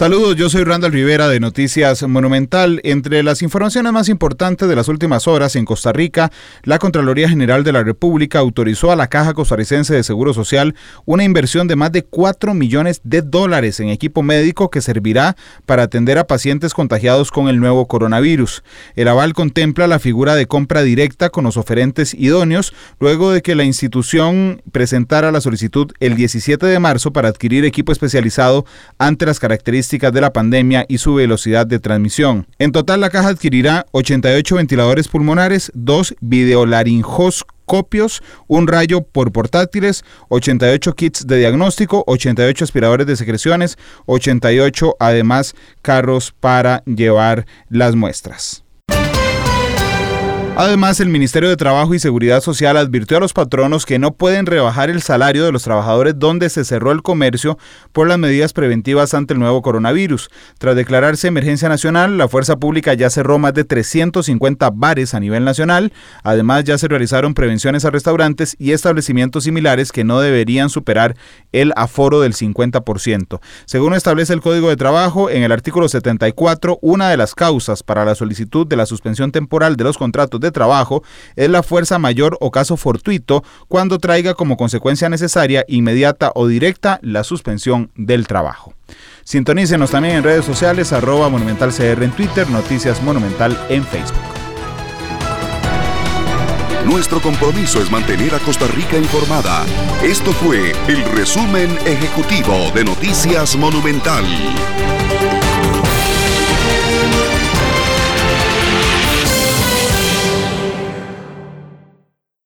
Saludos, yo soy Randall Rivera de Noticias Monumental. Entre las informaciones más importantes de las últimas horas en Costa Rica, la Contraloría General de la República autorizó a la Caja Costarricense de Seguro Social una inversión de más de 4 millones de dólares en equipo médico que servirá para atender a pacientes contagiados con el nuevo coronavirus. El aval contempla la figura de compra directa con los oferentes idóneos luego de que la institución presentara la solicitud el 17 de marzo para adquirir equipo especializado ante las características de la pandemia y su velocidad de transmisión. En total, la caja adquirirá 88 ventiladores pulmonares, dos videolaringoscopios, un rayo por portátiles, 88 kits de diagnóstico, 88 aspiradores de secreciones, 88 además carros para llevar las muestras. Además, el Ministerio de Trabajo y Seguridad Social advirtió a los patronos que no pueden rebajar el salario de los trabajadores donde se cerró el comercio por las medidas preventivas ante el nuevo coronavirus. Tras declararse emergencia nacional, la fuerza pública ya cerró más de 350 bares a nivel nacional. Además, ya se realizaron prevenciones a restaurantes y establecimientos similares que no deberían superar el aforo del 50%. Según establece el Código de Trabajo, en el artículo 74, una de las causas para la solicitud de la suspensión temporal de los contratos trabajo es la fuerza mayor o caso fortuito cuando traiga como consecuencia necesaria, inmediata o directa la suspensión del trabajo. Sintonícenos también en redes sociales, arroba monumentalcr en Twitter, Noticias Monumental en Facebook. Nuestro compromiso es mantener a Costa Rica informada. Esto fue el resumen ejecutivo de Noticias Monumental.